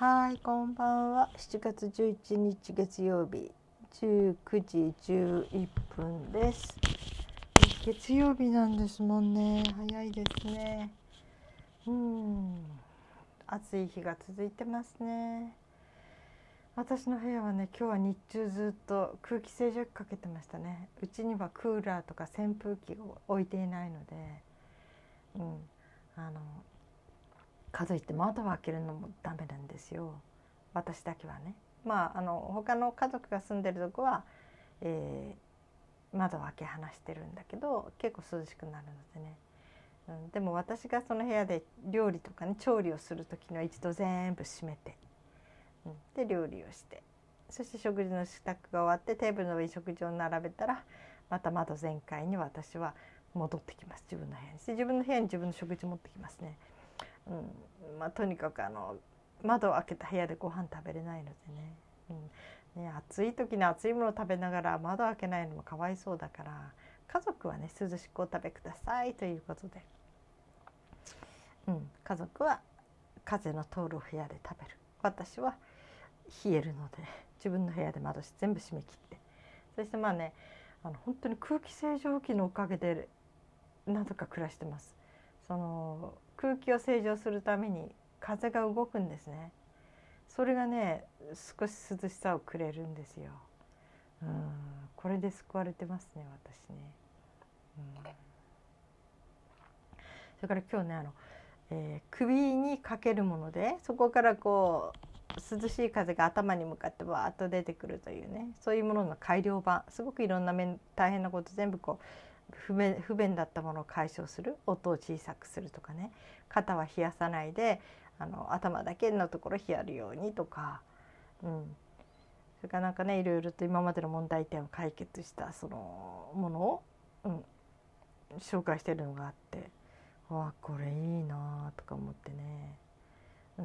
はい、こんばんは。7月11日月曜日19時11分です。月曜日なんですもんね。早いですね。うん、暑い日が続いてますね。私の部屋はね、今日は日中ずっと空気清浄機かけてましたね。うちにはクーラーとか扇風機を置いていないので、うん、あのかといって窓を開けるのもダメなんですよ。私だけはね。まああの他の家族が住んでるとこは、えー、窓を開け放してるんだけど結構涼しくなるのでね、うん、でも私がその部屋で料理とかね調理をする時には一度全部閉めて、うん、で料理をしてそして食事の支度が終わってテーブルの上に食事を並べたらまた窓全開に私は戻ってきます。自分の部屋にして自分の部屋に自分の食事持ってきますね。うん。まあ、とにかくあの窓を開けた部屋でご飯食べれないのでね,、うん、ね暑い時に暑いものを食べながら窓を開けないのもかわいそうだから家族はね涼しくお食べください。ということで、うん、家族は風の通る部屋で食べる。私は冷えるので自分の部屋で窓全部閉め切って。そしてまあねあの本当に空気清浄機のおかげでなんとか暮らしてます。その空気を清浄するために風が動くんですね。それがね少し涼しさをくれるんですよ。うん。これで救われてますね私ね、うん、それから今日ねあの、えー、首にかけるものでそこからこう涼しい風が頭に向かってわーっと出てくるというねそういうものの改良版。すごくいろんな面大変なこと全部こう不便不便だったものを解消する音を小さくするとかね。肩は冷やさないであの頭だけのところ冷やるようにとか、うん、それからなんかねいろいろと今までの問題点を解決したそのものを、うん、紹介してるのがあって。わこれいいなとか思ってね。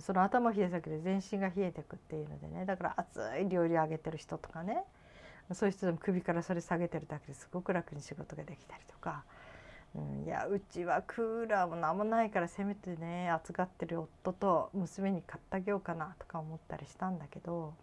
その頭冷やすだけで全身が冷えてくっていうのでね。だから熱い料理をあげてる人とかね。そういう人でも首からそれ下げてるだけですごく楽に仕事ができたりとか、うん、いやうちはクーラーも何もないからせめてね暑がってる夫と娘に買ってあげようかなとか思ったりしたんだけど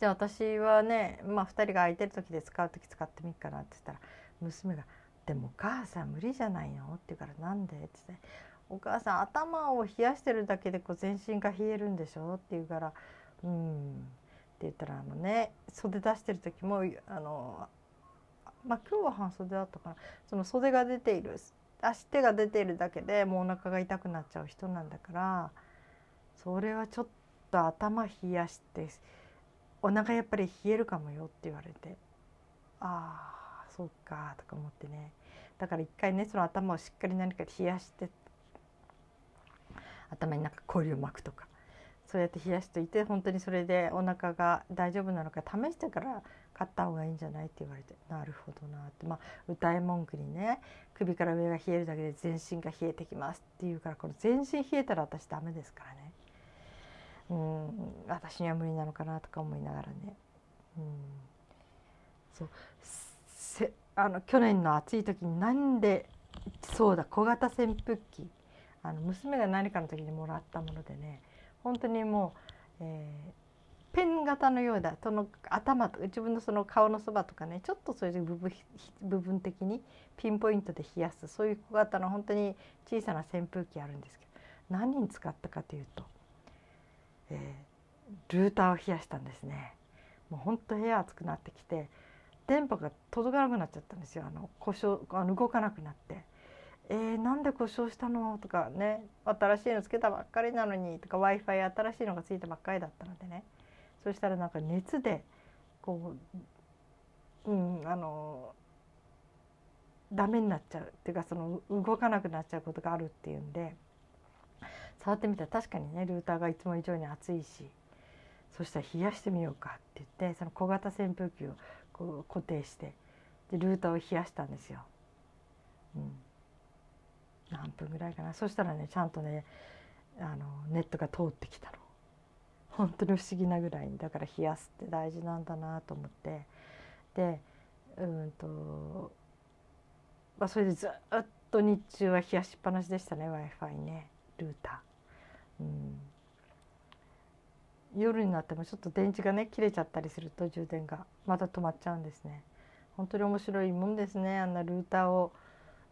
じゃあ私はね、まあ、2人が空いてる時で使う時使ってみっかなって言ったら娘が「でもお母さん無理じゃないの?」って言うから「なんで?」って言って「お母さん頭を冷やしてるだけでこう全身が冷えるんでしょ?」って言うから「うん」言ったらあのね袖出してる時もあのまあ今日は半袖だったかな。その袖が出ている足手が出ているだけでもうお腹が痛くなっちゃう人なんだからそれはちょっと頭冷やしてお腹やっぱり冷えるかもよって言われてああそうかとか思ってね。だから一回ねその頭をしっかり何か冷やして頭になんか氷を巻くとか。そうやって冷やしといて本当にそれでお腹が大丈夫なのか試してから買った方がいいんじゃないって言われてなるほどなって。まあ歌い文句にね首から上が冷えるだけで全身が冷えてきますっていうからこの全身冷えたら私ダメですからね。うん私には無理なのかなとか思いながらね。うん。そう。せあの去年の暑い時になんでそうだ小型扇風機。あの娘が何かの時にもらったものでね本当にもう、えー、ペン型のようだその頭と自分のその顔のそばとかねちょっとそういう部分部分的にピンポイントで冷やすそういう小型の本当に小さな扇風機あるんですけど何に使ったかというと、えー、ルーターを冷やしたんですね。もう本当部屋暑くなってきて電波が届かなくなっちゃったんですよあの故障あの動かなくなって。えー、なんで故障したの？とかね新しいのつけたばっかりなのにとか w i f i 新しいのがついたばっかりだったのでねそしたらなんか熱でこううんあのダメになっちゃうっていうかその動かなくなっちゃうことがあるっていうんで触ってみたら確かにねルーターがいつも以上に熱いしそしたら冷やしてみようかって言ってその小型扇風機をこう固定してでルーターを冷やしたんですよ。うん何分ぐらいかな。そしたらねちゃんとねあのネットが通ってきたの。本当に不思議なぐらいに。だから冷やすって大事なんだなと思って。でうんと、まあ、それでずっと日中は冷やしっぱなしでしたね w i f i ね。ルーター。うん。夜になってもちょっと電池がね切れちゃったりすると充電がまた止まっちゃうんですね。本当に面白いもんですねあんなルーターを。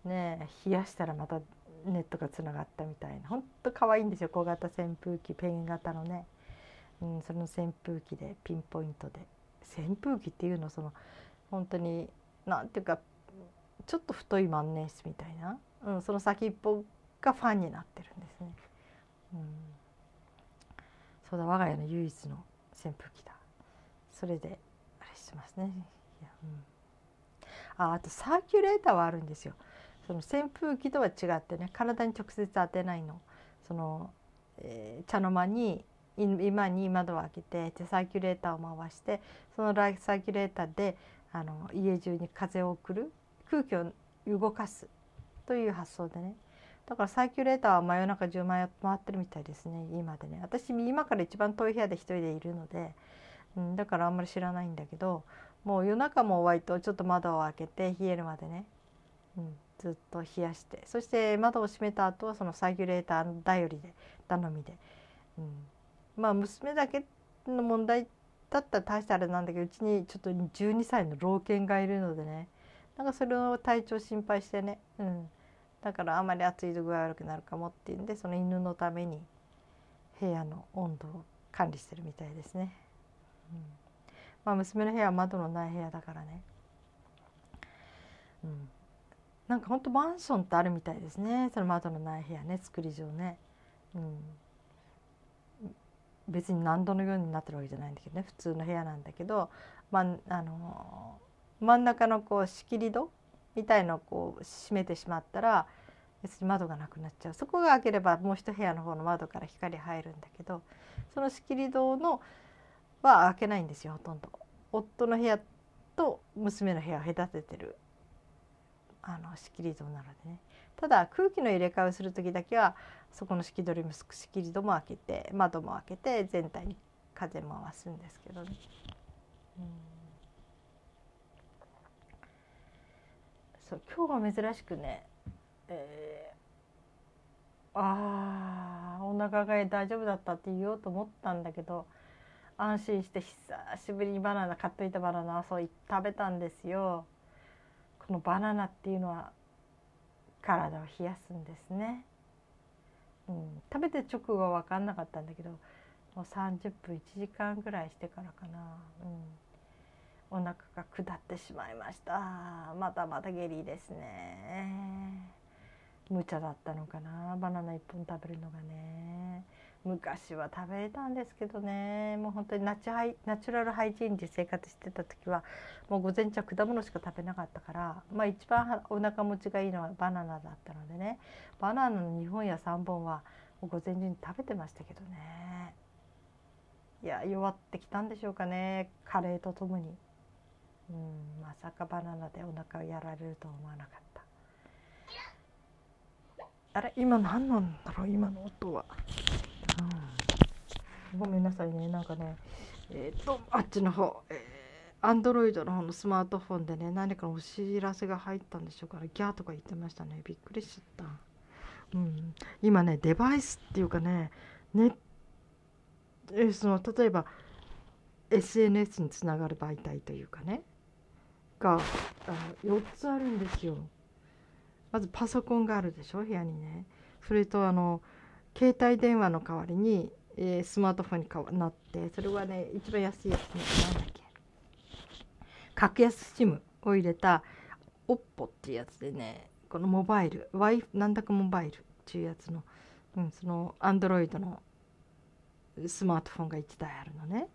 ね冷やしたらまたネットがつながったみたいな。本当可愛いんですよ。小型扇風機ペン型のね、うん、その扇風機でピンポイントで。扇風機っていうのその本当に何ていうかちょっと太い万年筆みたいな、うん、その先っぽがファンになってるんですね。うん。そうだ我が家の唯一の扇風機だ。それであれしますね。いや、うん、ああとサーキュレーターはあるんですよ。その扇風機とは違ってね体に直接当てないの。その、えー、茶の間に今に窓を開けてでサーキュレーターを回してそのライサーキュレーターであの家中に風を送る空気を動かすという発想でね。だからサーキュレーターは真夜中10万円回ってるみたいですね今でね。私今から一番遠い部屋で一人でいるので、うん、だからあんまり知らないんだけどもう夜中も割とちょっと窓を開けて冷えるまでね、うん、ずっと冷やしてそして窓を閉めた後はそのサーキュレーター頼りで頼みで、うん、まあ娘だけの問題だったら大したあれなんだけどうちにちょっと12歳の老犬がいるのでね。なんかそれを体調心配してね、うん、だからあまり暑いと具合悪くなるかもっていうんでその犬のために部屋の温度を管理してるみたいですね。うん、まあ娘の部屋は窓のない部屋だからね。うん、なんかほんとマンションってあるみたいですね。その窓のない部屋ね。作り上ね。うん、別に何度のようになってるわけじゃないんだけどね。普通の部屋なんだけど、まあ、あの真ん中のこう仕切り戸みたいのをこう閉めてしまったら別に窓がなくなっちゃう。そこが開ければもう一部屋の方の窓から光入るんだけどその仕切り戸のは開けないんですよほとんど。夫の部屋と娘の部屋を隔ててるあの仕切り戸なのでねただ空気の入れ替えをする時だけはそこの仕切りも仕切り戸も開けて窓も開けて全体に風回すんですけどね。そう今日は珍しくね、えー、あーお腹が大丈夫だったって言おうと思ったんだけど安心して久しぶりにバナナ買っといたバナナそう食べたんですよ。このバナナっていうのは体を冷やすんですね。うん、食べて直後は分かんなかったんだけどもう30分1時間ぐらいしてからかな。うん。お腹が下ってしまいました。まだまだ下痢ですね。無茶だったのかなバナナ1本食べるのがね。昔は食べれたんですけどね。もう本当にナチハイナチュラルハイジーンで生活してた時はもう午前中は果物しか食べなかったからまあ一番お腹持ちがいいのはバナナだったのでね。バナナの2本や3本は午前中に食べてましたけどね。いや弱ってきたんでしょうかね。カレーとともに。うんまさかバナナでお腹をやられると思わなかった。あれ今何なんだろう今の音は、ごめんなさいねなんかねえっ、とあっちの方えアンドロイドの方のスマートフォンでね何かお知らせが入ったんでしょうからギャーとか言ってましたねびっくりしちゃった、うん、今ねデバイスっていうかねねえその例えば SNS につながる媒体というかねがあ4つあるんですよ。まずパソコンがあるでしょ部屋にね。それとあの携帯電話の代わりに、えー、スマートフォンにかなってそれはね一番安いやつね何だっけ。格安 SIM を入れた OPPO っていうやつでねこのモバイル w i なんだかモバイルっていうやつの、うん、そのアンドロイドのスマートフォンが1台あるのね。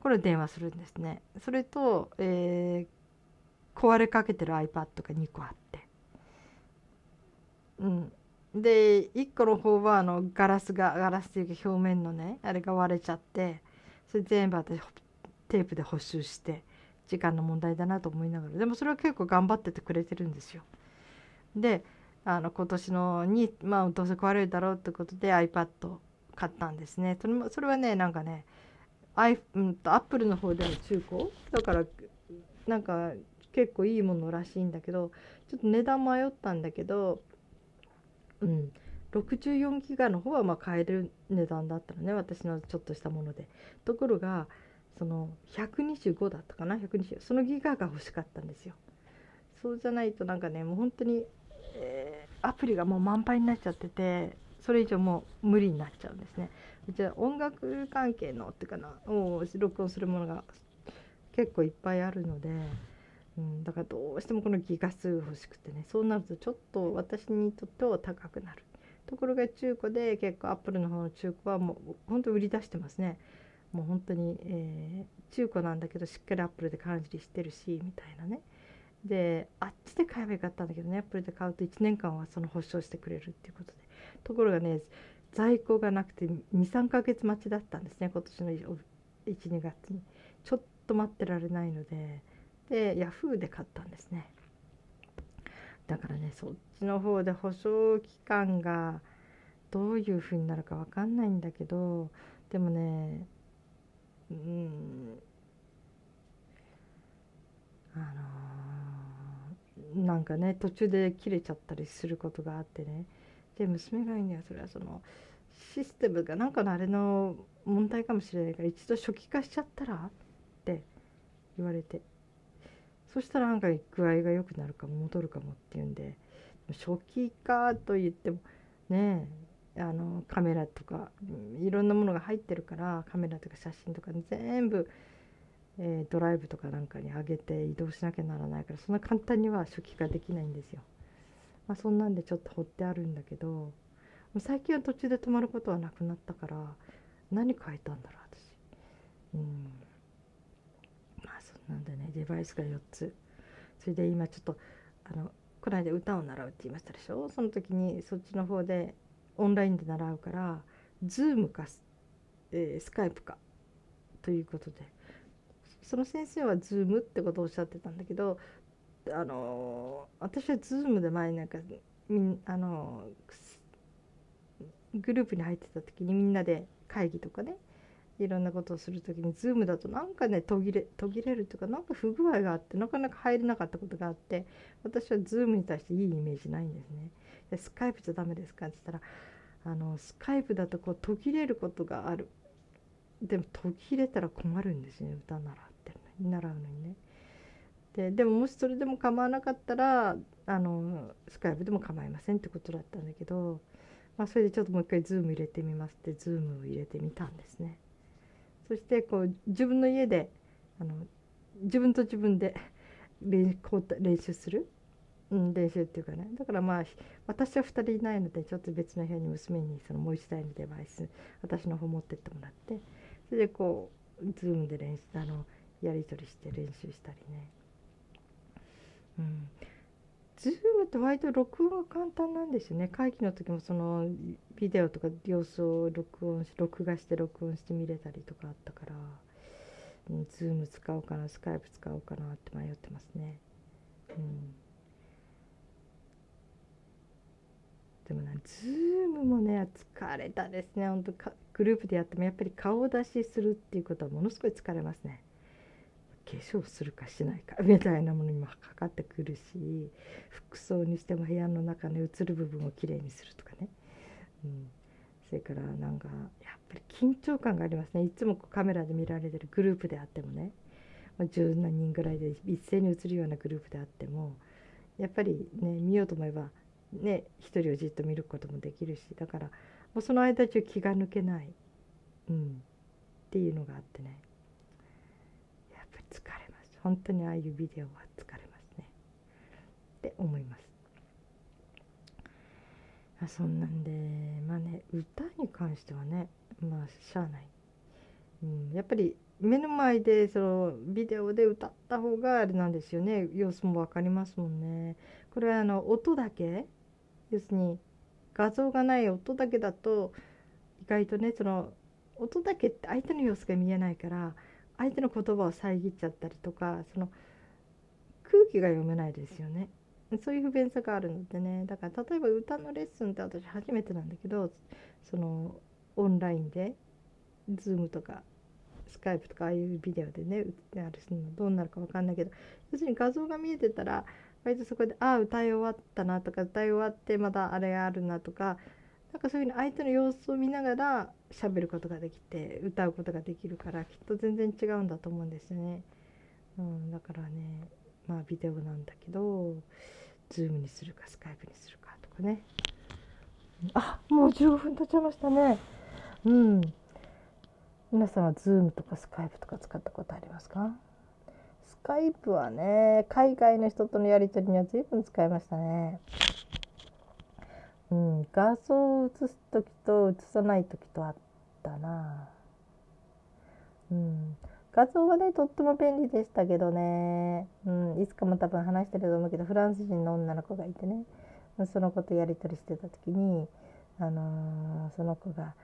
これ電話するんですね。それと、えー、壊れかけてる iPad が2個あって、うん、で1個の方はあのガラスがガラスっていうか表面のねあれが割れちゃってそれ全部私テープで補修して時間の問題だなと思いながらでもそれは結構頑張っててくれてるんですよ。であの今年のにまあどうせ壊れるだろうってことで iPad 買ったんですね。それもそれはねなんかねアイ、うん、アップルの方での中古？だからなんか結構いいものらしいんだけどちょっと値段迷ったんだけどうん。64ギガの方はまあ買える値段だったのね私のちょっとしたもので。ところがその125だったかな？120そのギガが欲しかったんですよ。そうじゃないとなんかねもう本当に、えー、アプリがもう満杯になっちゃっててそれ以上もう無理になっちゃうんですね。じゃあ音楽関係のっていうかなを録音するものが結構いっぱいあるので、うん、だからどうしてもこのギガ数欲しくてねそうなるとちょっと私にとっては高くなる。ところが中古で結構アップルの方の中古はもう本当売り出してますね。もう本当に、えー、中古なんだけどしっかりアップルで管理してるしみたいなね。であっちで買えばよかったんだけどねアップルで買うと1年間はその保証してくれるっていうことで。ところがね在庫がなくて23ヶ月待ちだったんですね今年の12月に。ちょっと待ってられないので。でヤフーで買ったんですね。だからねそっちの方で保証期間がどういうふうになるか分かんないんだけどでもねうんあのー、なんかね途中で切れちゃったりすることがあってね。で娘が言うにはそれはそのシステムがなんかのあれの問題かもしれないから一度初期化しちゃったらって言われて。そしたらなんか具合が良くなるかも戻るかもっていうんで初期化と言ってもねあのカメラとかいろんなものが入ってるからカメラとか写真とか全部、えー、ドライブとかなんかに上げて移動しなきゃならないからそんな簡単には初期化できないんですよ。まあ、そんなんでちょっと掘ってあるんだけど最近は途中で止まることはなくなったから何変えたんだろう私。うんなんでねデバイスが4つ。それで今ちょっとあのこの間歌を習うって言いましたでしょ？その時にそっちの方でオンラインで習うからズームか、えー、スカイプかということで。その先生はズームってことをおっしゃってたんだけどあの私はズームで前なんかみんあのグループに入ってた時にみんなで会議とかねいろんなことをする時にズームだとなんかね途切れ途切れるというかなんか不具合があってなかなか入れなかったことがあって私はズームに対していいイメージないんですね。でスカイプじゃダメですかって言ったらあのスカイプだとこう途切れることがあるでも途切れたら困るんですね歌習ってるのに習うのにね。ででももしそれでも構わなかったらあのスカイプでも構いませんってことだったんだけど、まあ、それでちょっともう一回ズーム入れてみますってズームを入れてみたんですね。そしてこう自分の家であの自分と自分で 練習する、うん、練習っていうかね。だからまあ私は2人いないのでちょっと別の部屋に娘にそのもう一台のデバイス私の方持ってってもらって。それでこうズームで練習あのやり取りして練習したりね。うん、ズームって割と録音が簡単なんですよね。会議の時もそのビデオとか様子を録音し録画して録音して見れたりとかあったから、うん、ズーム使おうかなスカイプ使おうかなって迷ってますね。うん。でもねズームもね疲れたですね。本当グループでやってもやっぱり顔出しするっていうことはものすごい疲れますね。化粧するかしないかみたいなものにもかかってくるし服装にしても部屋の中の映る部分をきれいにするとかね、うん、それからなんかやっぱり緊張感がありますね。いつもカメラで見られてるグループであってもね、まあ、十何人ぐらいで一斉に映るようなグループであってもやっぱりね見ようと思えばね一人をじっと見ることもできるしだからもうその間中気が抜けない、うん、っていうのがあってね。本当にああいうビデオは疲れますね。って思います。あそんなんでまあね歌に関してはねまあしゃあない、うん、やっぱり目の前でそのビデオで歌った方があれなんですよね。様子も分かりますもんね。これはあの音だけ要するに画像がない音だけだと意外とねその音だけって相手の様子が見えないから相手の言葉を遮っちゃったりとかその空気が読めないですよね。そういう不便さがあるのでね。だから例えば歌のレッスンって私初めてなんだけどそのオンラインで Zoom とかスカイプとかああいうビデオでねあるのどうなるか分かんないけど要するに画像が見えてたら割とそこで「ああ歌い終わったな」とか歌い終わってまだあれがあるなとかなんかそういうふうに相手の様子を見ながら喋ることができて歌うことができるからきっと全然違うんだと思うんですよね。うん、だからねまあビデオなんだけどズームにするかスカイプにするかとかね。あもう15分経っちゃいましたね。うん。皆さんはズームとかスカイプとか使ったことありますか？スカイプはね海外の人とのやり取りには随分使いましたね。うん画像を映す時と映さない時とあったな。うん。画像はねとっても便利でしたけどね、うん、いつかも多分話してると思うけどフランス人の女の子がいてね。その子とやり取りしてた時に、あのー、その子が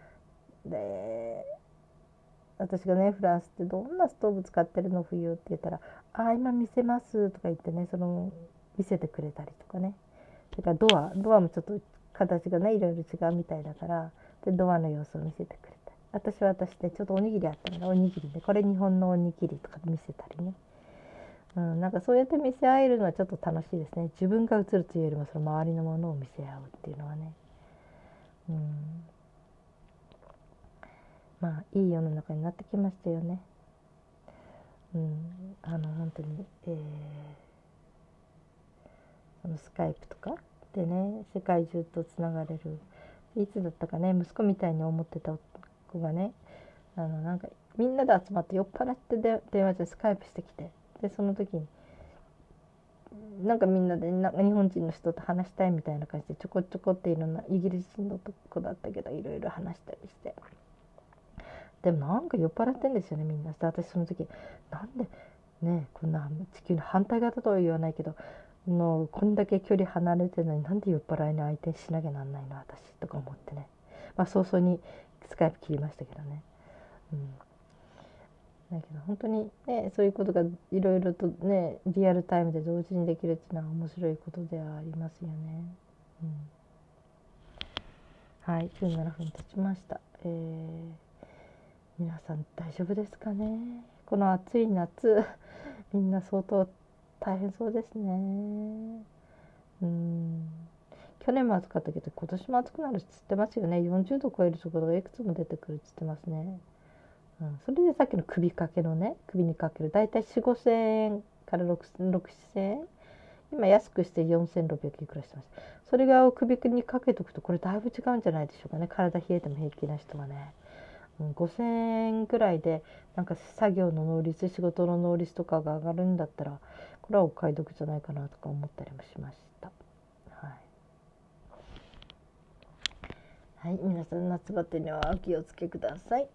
で私がねフランスってどんなストーブ使ってるの冬って言ったら「あ今見せます」とか言ってねその見せてくれたりとかね。それからドアドアもちょっと形がねいろいろ違うみたいだからでドアの様子を見せてくれ私は私でちょっとおにぎりあったからおにぎりでこれ日本のおにぎりとか見せたりね、うん、なんかそうやって見せ合えるのはちょっと楽しいですね。自分が映るというよりもその周りのものを見せ合うっていうのはね、うん、まあいい世の中になってきましたよね。うん、あの本当に、えー、そのスカイプとかでね世界中とつながれる。いつだったかね息子みたいに思ってた子がねあのなんかみんなで集まって酔っ払ってで電話でスカイプしてきてでその時になんかみんなでなんか日本人の人と話したいみたいな感じでちょこちょこっていろんなイギリス人の子だったけどいろいろ話したりして。でもなんか酔っ払ってんですよねみんな。で私その時なんでねこんな地球の反対側とは言わないけどのこんだけ距離離れてるのになんで酔っ払いに相手しなきゃなんないの私とか思ってね。まあ早々にスカイプ切りましたけどね。うん、だけど本当にねそういうことがいろいろとねリアルタイムで同時にできるっていうのは面白いことではありますよね。うん、はい17分経ちました。えー、皆さん大丈夫ですかね？この暑い夏みんな相当大変そうですね。うん去年も暑かったけど今年も暑くなるっつってますよね。40度超えるところがいくつも出てくるつってますね、うん、それでさっきの首掛けのね首にかける大体4 5千円から6 6千。円今安くして4600いくらしてます。それが首にかけとくとこれだいぶ違うんじゃないでしょうかね。体冷えても平気な人はね、うん、5000円ぐらいでなんか作業の能率仕事の能率とかが上がるんだったらこれはお買い得じゃないかなとか思ったりもしまし。はい、皆さん夏バテにはお気をつけください。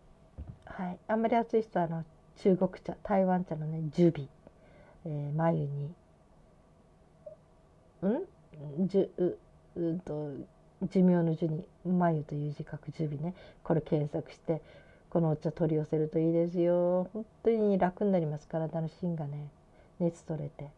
はい、あんまり暑い人はあの中国茶、台湾茶のね、ジュビ、えー、眉に、ん？じゅう、うんと、寿命の寿に眉という字書くジュビね、これ検索して、このお茶取り寄せるといいですよ。本当に楽になります、体の芯がね、熱取れて。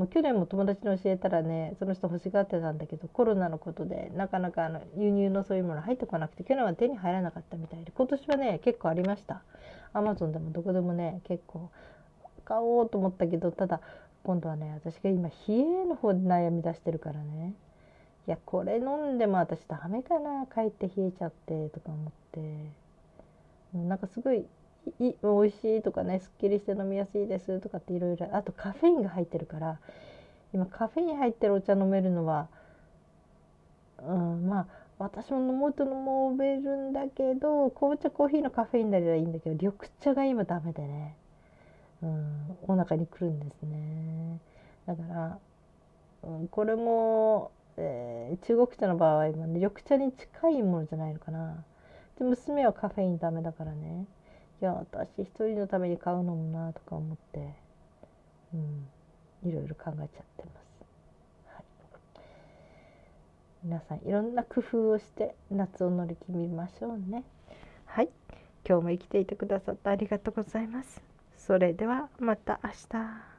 もう去年も友達に教えたらねその人欲しがってたんだけどコロナのことでなかなかあの輸入のそういうもの入ってこなくて去年は手に入らなかったみたいで今年はね結構ありました。アマゾンでもどこでもね結構買おうと思ったけどただ今度はね私が今冷えの方で悩み出してるからね。いやこれ飲んでも私ダメかな帰って冷えちゃってとか思って。なんかすごいい美味しいとかねすっきりして飲みやすいですとかっていろいろあとカフェインが入ってるから今カフェイン入ってるお茶飲めるのは、うん、まあ私も飲もうと飲めるんだけど紅茶コーヒーのカフェインならいいんだけど緑茶が今ダメでね、うん、お腹にくるんですね。だから、うん、これも、えー、中国茶の場合は、ね、緑茶に近いものじゃないのかな。で娘はカフェインダメだからね。いや私一人のために買うのもなとか思って、うん、いろいろ考えちゃってます、はい、皆さんいろんな工夫をして夏を乗り切りましょうね。はい。今日も生きていてくださってありがとうございます。それではまた明日。